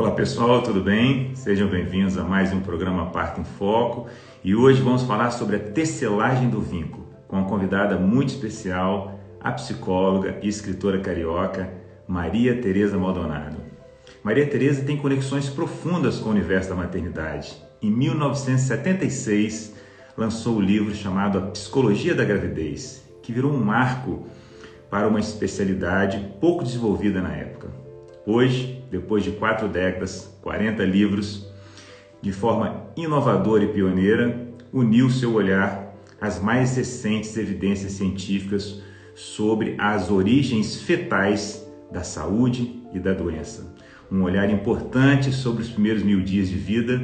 Olá pessoal, tudo bem? Sejam bem-vindos a mais um programa Parto em Foco e hoje vamos falar sobre a tecelagem do vínculo com uma convidada muito especial, a psicóloga e escritora carioca Maria Tereza Maldonado. Maria Tereza tem conexões profundas com o universo da maternidade. Em 1976, lançou o livro chamado A Psicologia da Gravidez, que virou um marco para uma especialidade pouco desenvolvida na época. Hoje, depois de quatro décadas, 40 livros, de forma inovadora e pioneira, uniu seu olhar às mais recentes evidências científicas sobre as origens fetais da saúde e da doença. Um olhar importante sobre os primeiros mil dias de vida,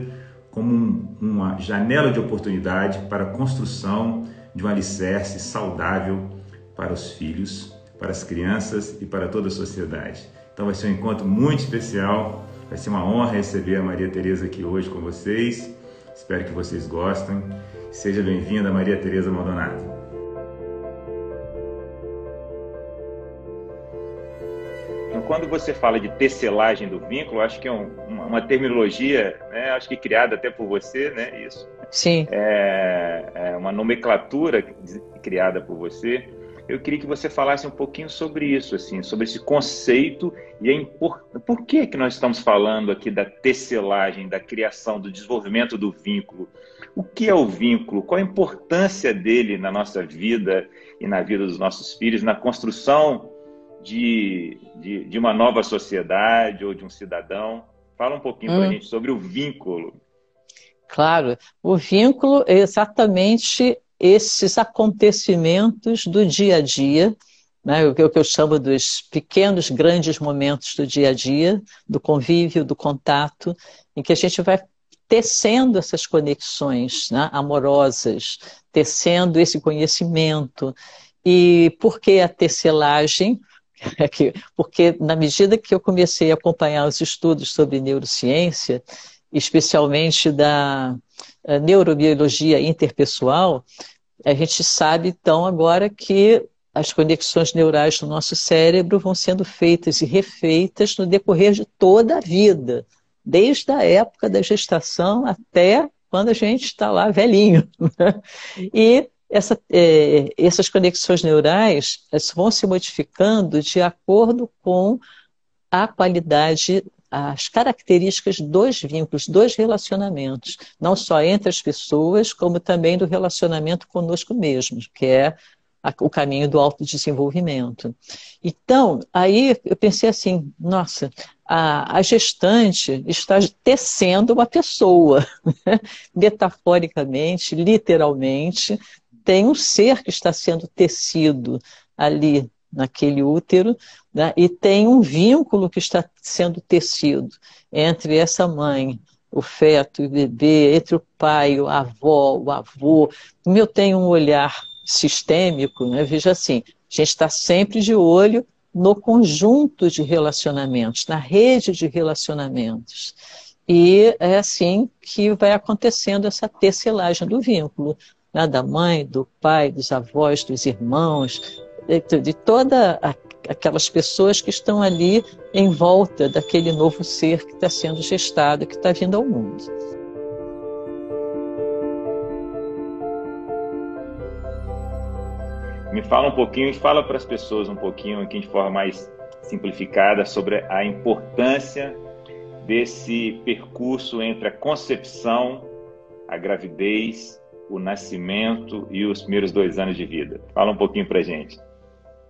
como um, uma janela de oportunidade para a construção de um alicerce saudável para os filhos, para as crianças e para toda a sociedade. Então vai ser um encontro muito especial. Vai ser uma honra receber a Maria Tereza aqui hoje com vocês. Espero que vocês gostem. Seja bem-vinda, Maria Tereza Maldonado. Então, quando você fala de tecelagem do vínculo, acho que é um, uma, uma, terminologia, né, acho que criada até por você, né, isso. Sim. É, é uma nomenclatura criada por você eu queria que você falasse um pouquinho sobre isso, assim, sobre esse conceito e a import... por que que nós estamos falando aqui da tecelagem, da criação, do desenvolvimento do vínculo. O que é o vínculo? Qual a importância dele na nossa vida e na vida dos nossos filhos, na construção de, de, de uma nova sociedade ou de um cidadão? Fala um pouquinho hum. para a gente sobre o vínculo. Claro, o vínculo é exatamente esses acontecimentos do dia a dia, né, o que eu chamo dos pequenos, grandes momentos do dia a dia, do convívio, do contato, em que a gente vai tecendo essas conexões né, amorosas, tecendo esse conhecimento. E por que a tecelagem? Porque na medida que eu comecei a acompanhar os estudos sobre neurociência, especialmente da neurobiologia interpessoal, a gente sabe então agora que as conexões neurais do nosso cérebro vão sendo feitas e refeitas no decorrer de toda a vida, desde a época da gestação até quando a gente está lá velhinho. Né? E essa, é, essas conexões neurais vão se modificando de acordo com a qualidade as características dos vínculos, dos relacionamentos, não só entre as pessoas, como também do relacionamento conosco mesmos, que é o caminho do autodesenvolvimento. Então, aí eu pensei assim, nossa, a, a gestante está tecendo uma pessoa, né? metaforicamente, literalmente, tem um ser que está sendo tecido ali naquele útero, né? e tem um vínculo que está sendo tecido entre essa mãe, o feto e o bebê, entre o pai, a avó, o avô. Como eu tenho um olhar sistêmico, né? veja assim, a gente está sempre de olho no conjunto de relacionamentos, na rede de relacionamentos. E é assim que vai acontecendo essa tecelagem do vínculo, né? da mãe, do pai, dos avós, dos irmãos, de, de toda aquelas pessoas que estão ali em volta daquele novo ser que está sendo gestado, que está vindo ao mundo. Me fala um pouquinho e fala para as pessoas um pouquinho aqui de forma mais simplificada sobre a importância desse percurso entre a concepção, a gravidez, o nascimento e os primeiros dois anos de vida. Fala um pouquinho para gente.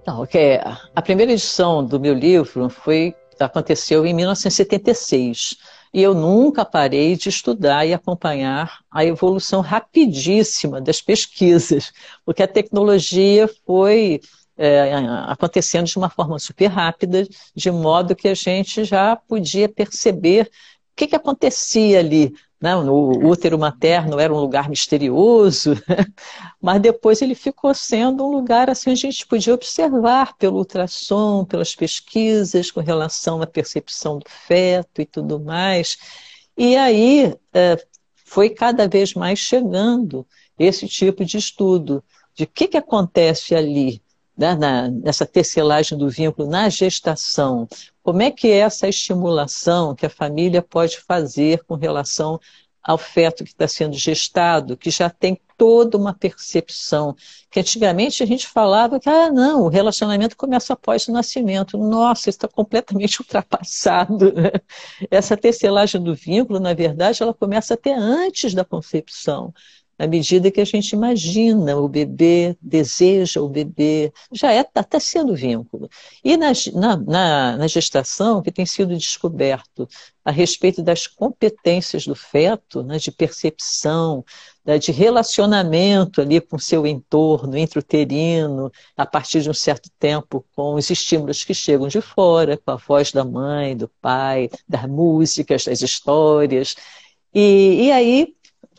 Não, okay. a primeira edição do meu livro foi aconteceu em 1976 e eu nunca parei de estudar e acompanhar a evolução rapidíssima das pesquisas, porque a tecnologia foi é, acontecendo de uma forma super rápida, de modo que a gente já podia perceber o que, que acontecia ali né? O útero materno era um lugar misterioso, mas depois ele ficou sendo um lugar assim a gente podia observar pelo ultrassom, pelas pesquisas com relação à percepção do feto e tudo mais. E aí é, foi cada vez mais chegando esse tipo de estudo de o que, que acontece ali né, na, nessa tecelagem do vínculo na gestação, como é que é essa estimulação que a família pode fazer com relação ao feto que está sendo gestado, que já tem toda uma percepção. Que antigamente a gente falava que, ah, não, o relacionamento começa após o nascimento. Nossa, isso está completamente ultrapassado. Né? Essa tecelagem do vínculo, na verdade, ela começa até antes da concepção na medida que a gente imagina o bebê, deseja o bebê, já é está até sendo vínculo. E na, na, na, gestação, que tem sido descoberto a respeito das competências do feto, né, de percepção, de relacionamento ali com seu entorno intrauterino, a partir de um certo tempo, com os estímulos que chegam de fora, com a voz da mãe, do pai, das músicas, das histórias. E, e aí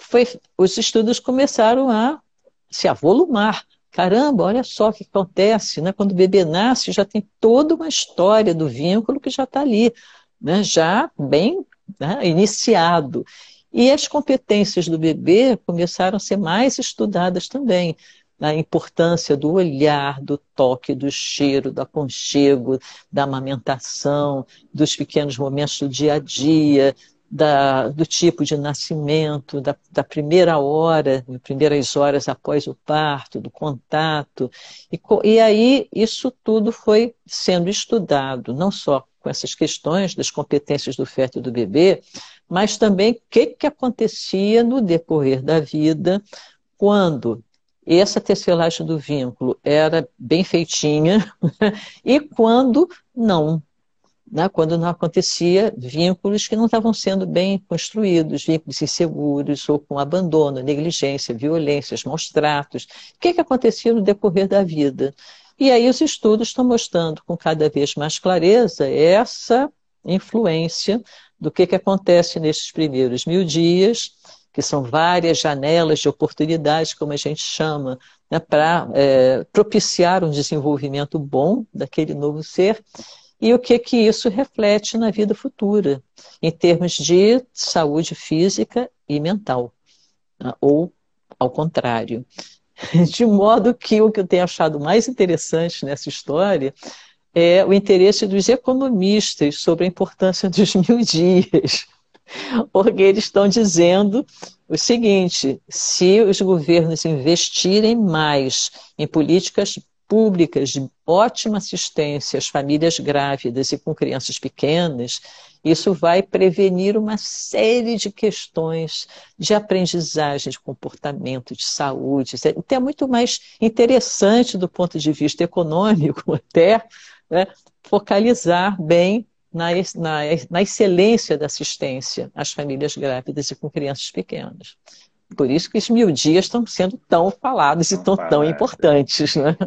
foi, os estudos começaram a se avolumar. Caramba, olha só o que acontece, né? Quando o bebê nasce, já tem toda uma história do vínculo que já está ali, né? já bem né? iniciado. E as competências do bebê começaram a ser mais estudadas também. A importância do olhar, do toque, do cheiro, do aconchego, da amamentação, dos pequenos momentos do dia a dia, da, do tipo de nascimento, da, da primeira hora, das primeiras horas após o parto, do contato. E, e aí isso tudo foi sendo estudado, não só com essas questões das competências do feto e do bebê, mas também o que, que acontecia no decorrer da vida quando essa tecelagem do vínculo era bem feitinha e quando não né, quando não acontecia vínculos que não estavam sendo bem construídos, vínculos inseguros ou com abandono, negligência, violências, maus tratos. O que, que acontecia no decorrer da vida? E aí os estudos estão mostrando com cada vez mais clareza essa influência do que, que acontece nesses primeiros mil dias, que são várias janelas de oportunidades, como a gente chama, né, para é, propiciar um desenvolvimento bom daquele novo ser e o que que isso reflete na vida futura, em termos de saúde física e mental, né? ou ao contrário. De modo que o que eu tenho achado mais interessante nessa história é o interesse dos economistas sobre a importância dos mil dias. Porque eles estão dizendo o seguinte: se os governos investirem mais em políticas públicas de ótima assistência às famílias grávidas e com crianças pequenas, isso vai prevenir uma série de questões de aprendizagem, de comportamento, de saúde. Então é muito mais interessante do ponto de vista econômico até né, focalizar bem na, na, na excelência da assistência às famílias grávidas e com crianças pequenas. Por isso que os mil dias estão sendo tão falados e tão, tão importantes. Né?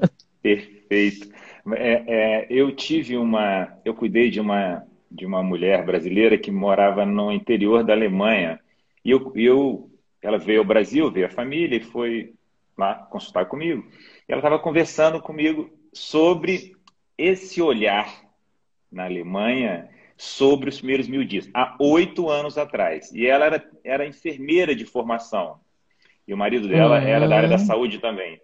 Perfeito. É, é, eu tive uma, eu cuidei de uma de uma mulher brasileira que morava no interior da Alemanha e eu, eu ela veio ao Brasil, veio a família e foi lá consultar comigo. E ela estava conversando comigo sobre esse olhar na Alemanha sobre os primeiros mil dias, há oito anos atrás. E ela era, era enfermeira de formação. E o marido dela uhum. era da área da saúde também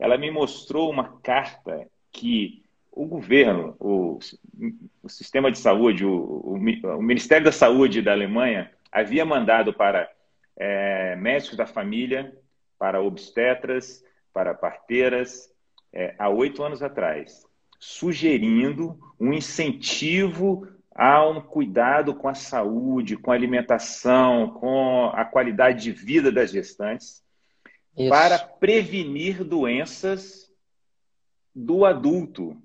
ela me mostrou uma carta que o governo, o, o sistema de saúde, o, o, o, Ministério da Saúde da Alemanha havia mandado para é, médicos da família, para obstetras, para parteiras, é, há oito anos atrás, sugerindo um incentivo a um cuidado com a saúde, com a alimentação, com a qualidade de vida das gestantes, isso. para prevenir doenças do adulto.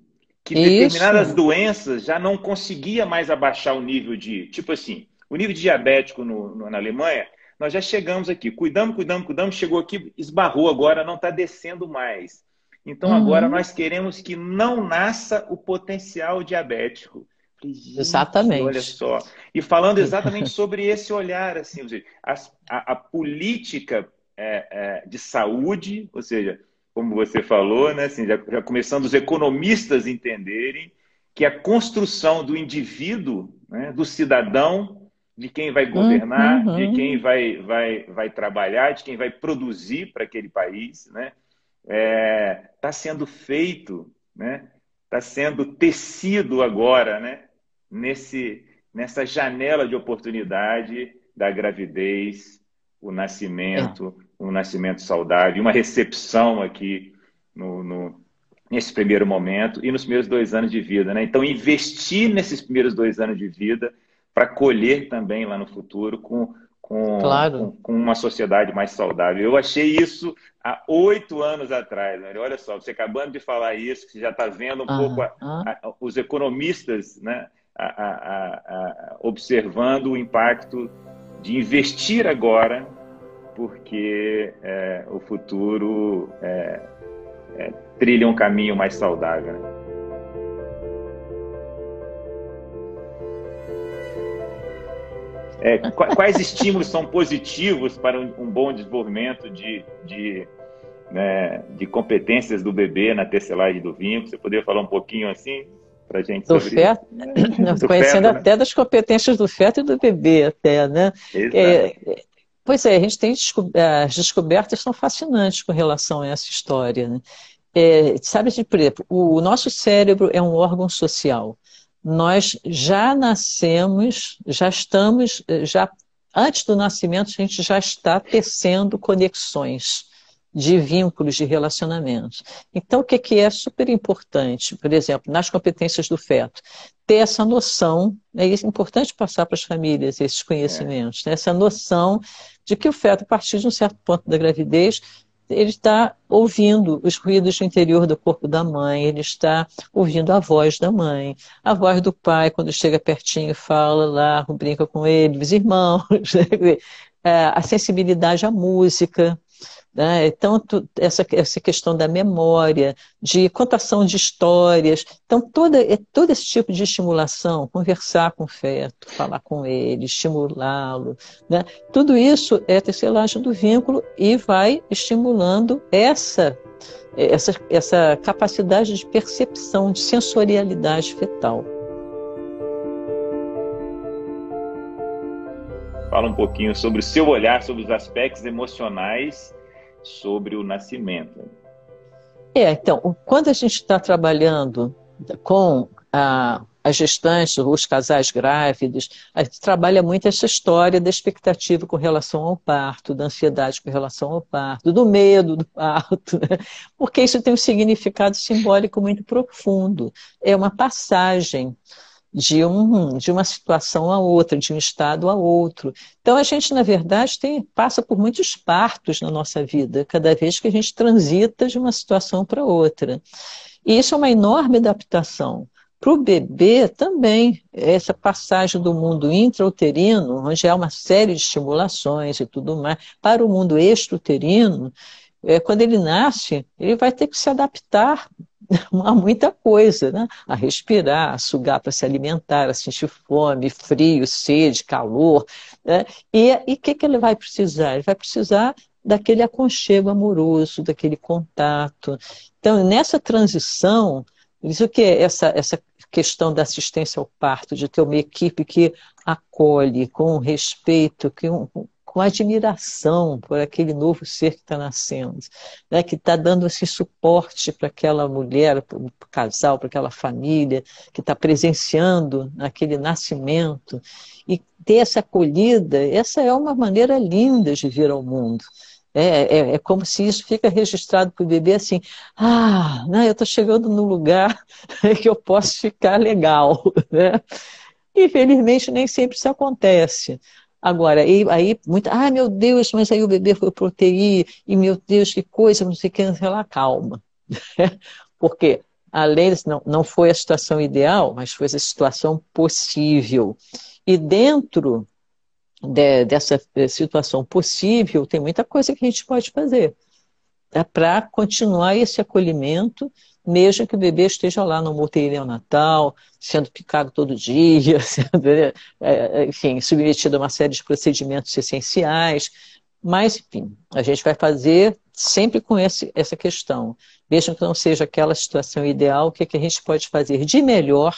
Que determinadas Isso. doenças já não conseguia mais abaixar o nível de. Tipo assim, o nível de diabético no, no, na Alemanha, nós já chegamos aqui, cuidamos, cuidamos, cuidamos, chegou aqui, esbarrou, agora não está descendo mais. Então uhum. agora nós queremos que não nasça o potencial diabético. exatamente. Olha só. E falando exatamente sobre esse olhar, assim, a, a política é, é, de saúde, ou seja, como você falou, né, assim, já, já, começando os economistas entenderem que a construção do indivíduo, né, do cidadão, de quem vai governar, uhum. de quem vai, vai, vai trabalhar, de quem vai produzir para aquele país, né, está é, sendo feito né, está sendo tecido agora, né, nesse, nessa janela de oportunidade da gravidez, o nascimento, um nascimento saudável, uma recepção aqui no, no, nesse primeiro momento e nos primeiros dois anos de vida. Né? Então, investir nesses primeiros dois anos de vida para colher também lá no futuro com, com, claro. com, com, uma sociedade mais saudável. Eu achei isso há oito anos atrás. Né? Olha só, você acabando de falar isso, você já está vendo um pouco a, a, os economistas né? a, observando o impacto de investir agora, porque é, o futuro é, é, trilha um caminho mais saudável. Né? É, quais estímulos são positivos para um, bom desenvolvimento de, de, né, de competências do bebê na tecelagem do vínculo? Você poderia falar um pouquinho assim para a gente do sobre feto, isso? Conhecendo feto, né? até das competências do feto e do bebê até, né? É, pois é, a gente tem as descobertas são fascinantes com relação a essa história, né? É, sabe, por exemplo, o nosso cérebro é um órgão social. Nós já nascemos, já estamos, já antes do nascimento, a gente já está tecendo conexões de vínculos, de relacionamentos. Então, o que, é super importante, por exemplo, nas competências do feto? Ter essa noção, é importante passar para as famílias esses conhecimentos, né? essa noção de que o feto, a partir de um certo ponto da gravidez, ele está ouvindo os ruídos do interior do corpo da mãe, ele está ouvindo a voz da mãe, a voz do pai, quando chega pertinho, fala lá, brinca com ele, os irmãos, é, a sensibilidade à música, né? Tanto essa, essa questão da memória, de contação de histórias. Então, toda, é todo esse tipo de estimulação, conversar com o feto, falar com ele, estimulá-lo, né? tudo isso é tecelagem do vínculo e vai estimulando essa, essa, essa capacidade de percepção, de sensorialidade fetal. Fala um pouquinho sobre o seu olhar sobre os aspectos emocionais sobre o nascimento. É, então, quando a gente está trabalhando com a, as gestantes, os casais grávidos, a gente trabalha muito essa história da expectativa com relação ao parto, da ansiedade com relação ao parto, do medo do parto, né? porque isso tem um significado simbólico muito profundo. É uma passagem de, um, de uma situação a outra, de um estado a outro. Então, a gente, na verdade, tem, passa por muitos partos na nossa vida, cada vez que a gente transita de uma situação para outra. E isso é uma enorme adaptação. Para o bebê também, essa passagem do mundo intrauterino, onde há uma série de estimulações e tudo mais, para o mundo extrauterino, é, quando ele nasce, ele vai ter que se adaptar há muita coisa, né? A respirar, a sugar para se alimentar, a sentir fome, frio, sede, calor. Né? E o que, que ele vai precisar? Ele vai precisar daquele aconchego amoroso, daquele contato. Então, nessa transição, isso que é essa, essa questão da assistência ao parto, de ter uma equipe que acolhe com respeito, que um, com admiração por aquele novo ser que está nascendo, né, que está dando esse suporte para aquela mulher, para o casal, para aquela família, que está presenciando aquele nascimento. E ter essa acolhida, essa é uma maneira linda de vir ao mundo. É, é, é, como se isso fica registrado para o bebê assim, ah, né, eu estou chegando num lugar que eu posso ficar legal. Né? Infelizmente, nem sempre isso acontece. Agora, aí, aí muito, ah, meu Deus, mas aí o bebê foi pro UTI, e meu Deus, que coisa, não sei o que, sei lá, calma. Porque, além disso, não, não foi a situação ideal, mas foi a situação possível. E dentro de, dessa situação possível, tem muita coisa que a gente pode fazer é para continuar esse acolhimento mesmo que o bebê esteja lá no UTI neonatal, sendo picado todo dia, sendo, é, é, enfim, submetido a uma série de procedimentos essenciais. Mas, enfim, a gente vai fazer sempre com esse, essa questão. Mesmo que não seja aquela situação ideal, o que, é que a gente pode fazer de melhor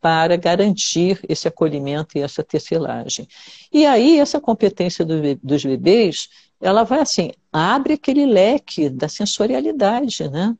para garantir esse acolhimento e essa tecelagem. E aí, essa competência do, dos bebês, ela vai assim, abre aquele leque da sensorialidade, né?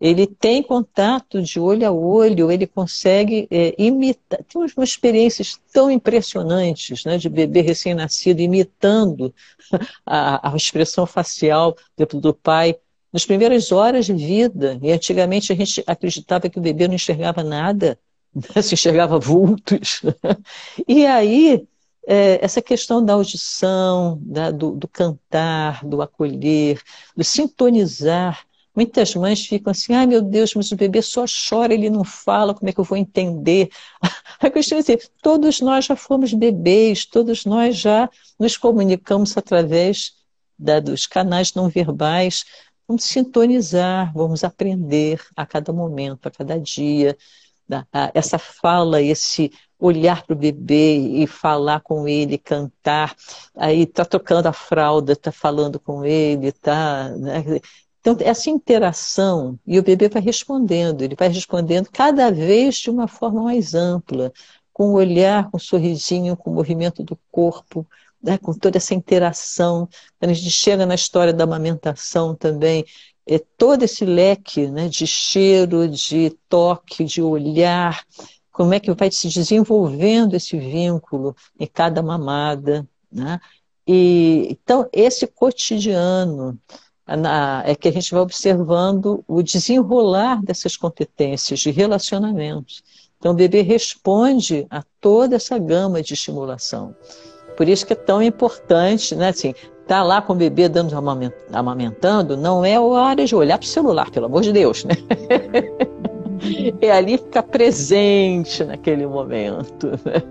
Ele tem contato de olho a olho, ele consegue é, imitar. Tem umas experiências tão impressionantes né, de bebê recém-nascido imitando a, a, expressão facial do, do pai nas primeiras horas de vida. E antigamente a gente acreditava que o bebê não enxergava nada, né, se enxergava vultos. e aí, é, essa questão da audição, da, do, do cantar, do acolher, do sintonizar Muitas mães ficam assim, ai meu Deus, mas o bebê só chora, ele não fala, como é que eu vou entender? A questão é assim, todos nós já fomos bebês, todos nós já nos comunicamos através da, dos canais não verbais. Vamos sintonizar, vamos aprender a cada momento, a cada dia. Essa fala, esse olhar para o bebê e falar com ele, cantar, aí tá tocando a fralda, tá falando com ele, tá, né? Então, essa interação, e o bebê vai respondendo, ele vai respondendo cada vez de uma forma mais ampla, com o olhar, com o sorrisinho, com o movimento do corpo, né, com toda essa interação. Quando a gente chega na história da amamentação também, é todo esse leque né, de cheiro, de toque, de olhar, como é que vai se desenvolvendo esse vínculo em cada mamada. Né? E, então, esse cotidiano é que a gente vai observando o desenrolar dessas competências de relacionamento. Então, o bebê responde a toda essa gama de estimulação. Por isso que é tão importante, né? Assim, tá lá com o bebê dando amamentando, não é hora de olhar para o celular, pelo amor de Deus, né? É ali ficar presente naquele momento. Né?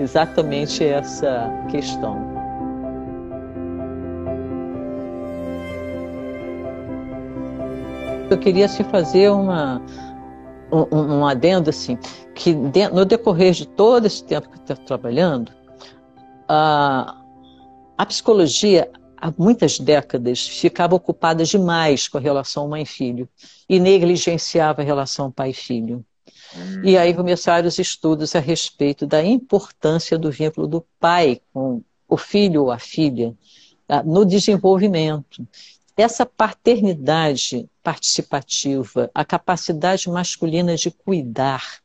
Exatamente essa questão. Eu queria se fazer uma, um, um, adendo assim, que no decorrer de todo esse tempo que eu estou trabalhando, a, a psicologia, há muitas décadas, ficava ocupada demais com a relação mãe-filho e negligenciava a relação pai-filho. Hum. E aí começaram os estudos a respeito da importância do vínculo do pai com o filho ou a filha no desenvolvimento essa paternidade participativa, a capacidade masculina de cuidar,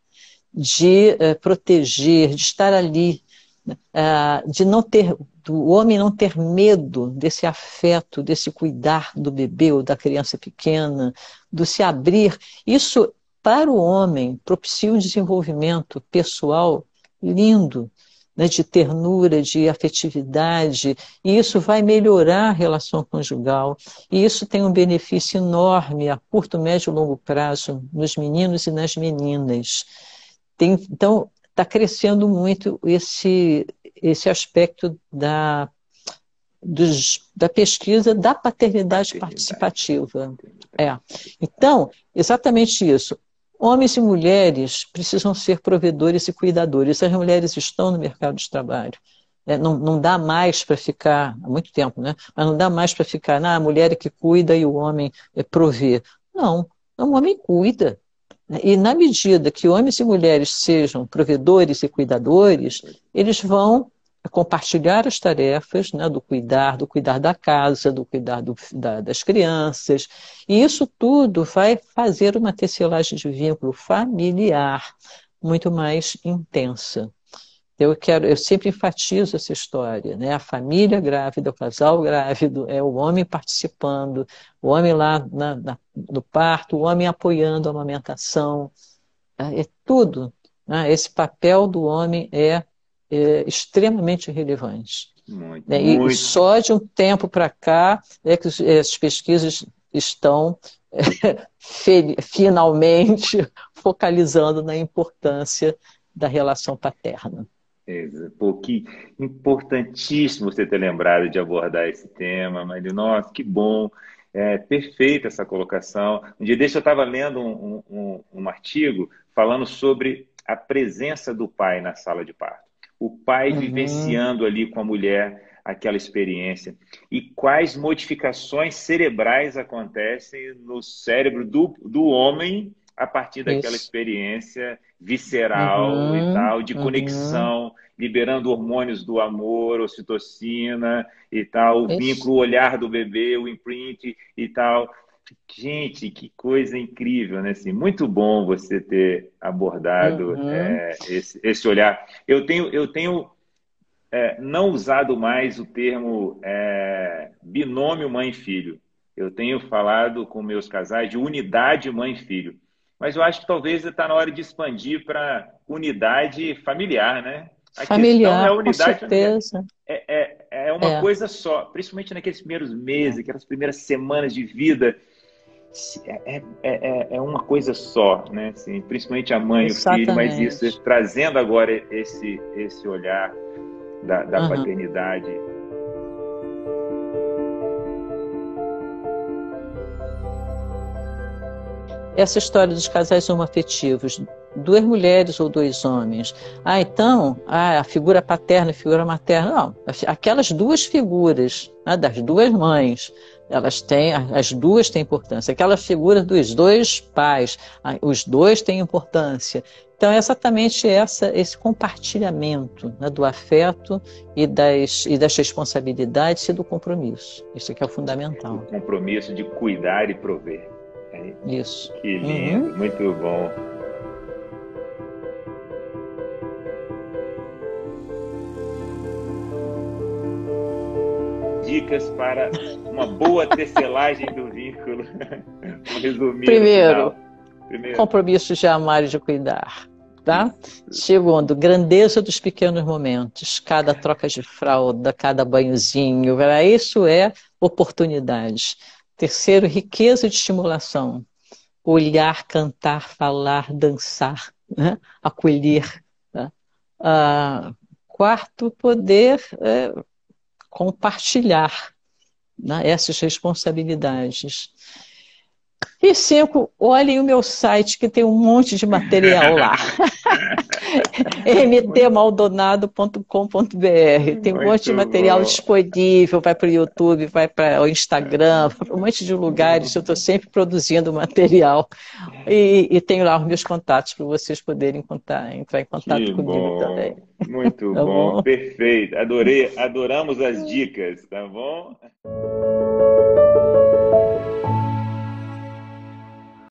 de uh, proteger, de estar ali, uh, de não ter, do homem não ter medo desse afeto, desse cuidar do bebê ou da criança pequena, do se abrir. Isso, para o homem, propicia um desenvolvimento pessoal lindo, né, de ternura, de afetividade, e isso vai melhorar a relação conjugal, e isso tem um benefício enorme a curto, médio e longo prazo nos meninos e nas meninas. Tem, então, está crescendo muito esse, esse aspecto da, dos, da pesquisa da paternidade participativa. É. Então, exatamente isso. Homens e mulheres precisam ser provedores e cuidadores. As mulheres estão no mercado de trabalho. É, não, não, dá mais para ficar, há muito tempo, né? Mas não dá mais para ficar, ah, a mulher é que cuida e o homem é prover. Não, o homem cuida. E na medida que homens e mulheres sejam provedores e cuidadores, eles vão compartilhar as tarefas né, do cuidar, do cuidar da casa, do cuidar do, da, das crianças. E isso tudo vai fazer uma tecelagem de vínculo familiar muito mais intensa. Eu quero, eu sempre enfatizo essa história, né? A família grávida, o casal grávido, é o homem participando, o homem lá na, na, no parto, o homem apoiando a amamentação, é, é tudo. Né? Esse papel do homem é é, extremamente relevante. Muito, né? e, muito. só de um tempo para cá é que as pesquisas estão é, finalmente focalizando na importância da relação paterna. Pô, que importantíssimo você ter lembrado de abordar esse tema, Maria. Nossa, que bom. É, perfeita essa colocação. Um dia desse eu estava lendo um, um, um artigo falando sobre a presença do pai na sala de parto o pai uhum. vivenciando ali com a mulher aquela experiência e quais modificações cerebrais acontecem no cérebro do, do homem a partir daquela Isso. experiência visceral uhum. e tal, de uhum. conexão, liberando hormônios do amor, ocitocina e tal, o Isso. vínculo, o olhar do bebê, o imprint e tal. Gente, que coisa incrível, né? Assim, muito bom você ter abordado uhum. é, esse, esse, olhar. Eu tenho, eu tenho é, não usado mais o termo é, binômio mãe-filho. Eu tenho falado com meus casais de unidade mãe-filho. Mas eu acho que talvez está na hora de expandir para unidade familiar, né? A familiar, é com certeza. É, é, é uma é. coisa só, principalmente naqueles primeiros meses, aquelas primeiras semanas de vida. É, é, é, é uma coisa só, né? Assim, principalmente a mãe e o filho, mas isso trazendo agora esse, esse olhar da, da uhum. paternidade. Essa história dos casais homoafetivos, duas mulheres ou dois homens. Ah, então, ah, a figura paterna e a figura materna. Não, aquelas duas figuras, né, das duas mães, elas têm, as duas têm importância. Aquela figura dos dois pais, os dois têm importância. Então, é exatamente essa, esse compartilhamento né, do afeto e das, e das responsabilidades e do compromisso. Isso que é o fundamental. O compromisso de cuidar e prover. É isso. Que lindo, uhum. muito bom. Dicas para uma boa tecelagem do vínculo. Primeiro, Primeiro, compromisso de amar e de cuidar. Tá? Segundo, grandeza dos pequenos momentos, cada troca de fralda, cada banhozinho, isso é oportunidade. Terceiro, riqueza de estimulação, olhar, cantar, falar, dançar, né? acolher. Tá? Ah, quarto, poder é, compartilhar né, essas responsabilidades. E cinco, olhem o meu site que tem um monte de material lá. mtmaldonado.com.br. Tem um monte de material bom. disponível, vai para o YouTube, vai para o Instagram, para um monte de lugares. Eu estou sempre produzindo material. E, e, tenho lá os meus contatos para vocês poderem contar, entrar em contato que comigo bom. também. Muito tá bom. bom, perfeito. Adorei, adoramos as dicas, tá bom?